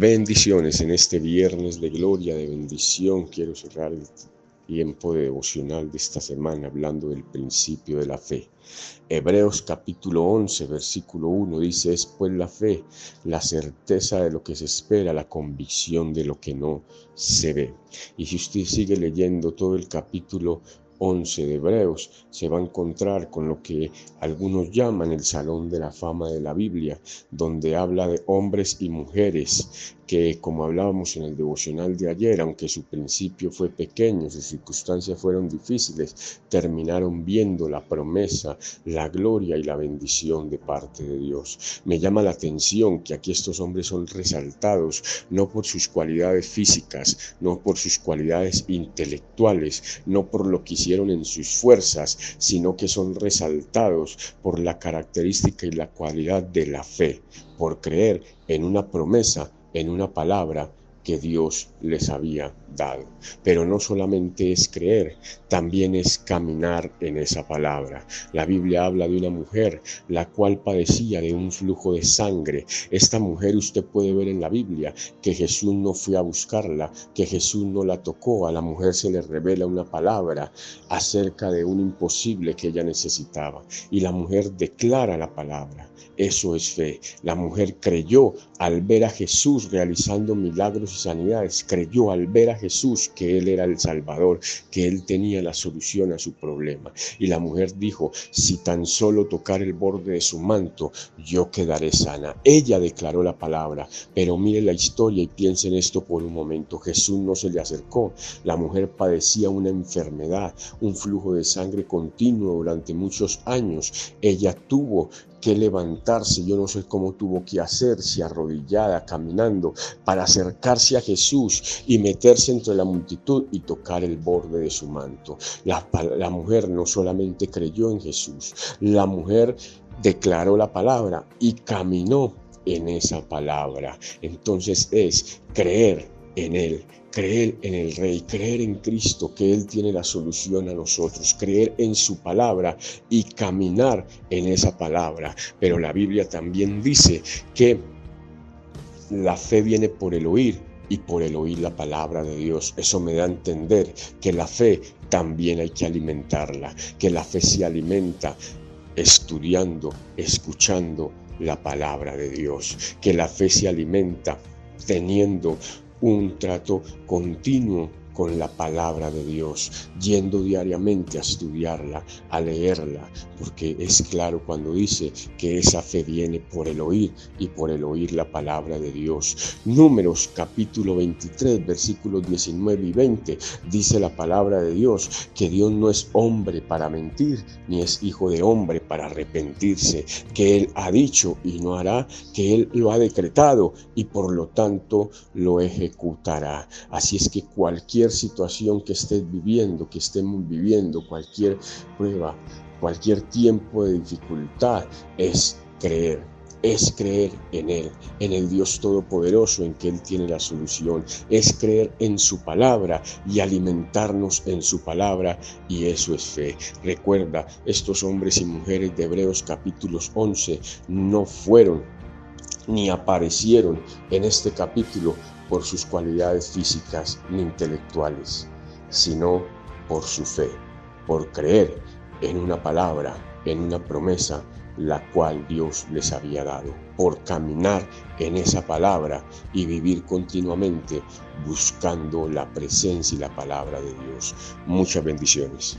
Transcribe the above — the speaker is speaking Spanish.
Bendiciones en este viernes de gloria, de bendición. Quiero cerrar el tiempo de devocional de esta semana hablando del principio de la fe. Hebreos capítulo 11, versículo 1 dice, es pues la fe, la certeza de lo que se espera, la convicción de lo que no se ve. Y si usted sigue leyendo todo el capítulo 11 de Hebreos se va a encontrar con lo que algunos llaman el Salón de la Fama de la Biblia, donde habla de hombres y mujeres que, como hablábamos en el devocional de ayer, aunque su principio fue pequeño, sus circunstancias fueron difíciles, terminaron viendo la promesa, la gloria y la bendición de parte de Dios. Me llama la atención que aquí estos hombres son resaltados no por sus cualidades físicas, no por sus cualidades intelectuales, no por lo que hicieron en sus fuerzas, sino que son resaltados por la característica y la cualidad de la fe, por creer en una promesa en una palabra que Dios les había dado. Pero no solamente es creer, también es caminar en esa palabra. La Biblia habla de una mujer la cual padecía de un flujo de sangre. Esta mujer usted puede ver en la Biblia que Jesús no fue a buscarla, que Jesús no la tocó. A la mujer se le revela una palabra acerca de un imposible que ella necesitaba. Y la mujer declara la palabra. Eso es fe. La mujer creyó al ver a Jesús realizando milagros sanidades. Creyó al ver a Jesús que Él era el Salvador, que Él tenía la solución a su problema. Y la mujer dijo, si tan solo tocar el borde de su manto, yo quedaré sana. Ella declaró la palabra, pero mire la historia y piense en esto por un momento. Jesús no se le acercó. La mujer padecía una enfermedad, un flujo de sangre continuo durante muchos años. Ella tuvo que levantarse, yo no sé cómo tuvo que hacerse arrodillada, caminando, para acercarse a Jesús y meterse entre la multitud y tocar el borde de su manto. La, la mujer no solamente creyó en Jesús, la mujer declaró la palabra y caminó en esa palabra. Entonces es creer en Él, creer en el Rey, creer en Cristo, que Él tiene la solución a nosotros, creer en su palabra y caminar en esa palabra. Pero la Biblia también dice que la fe viene por el oír y por el oír la palabra de Dios. Eso me da a entender que la fe también hay que alimentarla, que la fe se alimenta estudiando, escuchando la palabra de Dios, que la fe se alimenta teniendo un trato continuo con la palabra de Dios, yendo diariamente a estudiarla, a leerla, porque es claro cuando dice que esa fe viene por el oír y por el oír la palabra de Dios. Números capítulo 23, versículos 19 y 20, dice la palabra de Dios que Dios no es hombre para mentir, ni es hijo de hombre para arrepentirse, que Él ha dicho y no hará, que Él lo ha decretado y por lo tanto lo ejecutará. Así es que situación que estés viviendo, que estemos viviendo, cualquier prueba, cualquier tiempo de dificultad, es creer es creer en Él, en el Dios Todopoderoso, en que Él tiene la solución, es creer en su palabra y alimentarnos en su palabra, y eso es fe. Recuerda, estos hombres y mujeres de Hebreos capítulos 11 no fueron ni aparecieron en este capítulo por sus cualidades físicas ni intelectuales, sino por su fe, por creer en una palabra, en una promesa, la cual Dios les había dado, por caminar en esa palabra y vivir continuamente buscando la presencia y la palabra de Dios. Muchas bendiciones.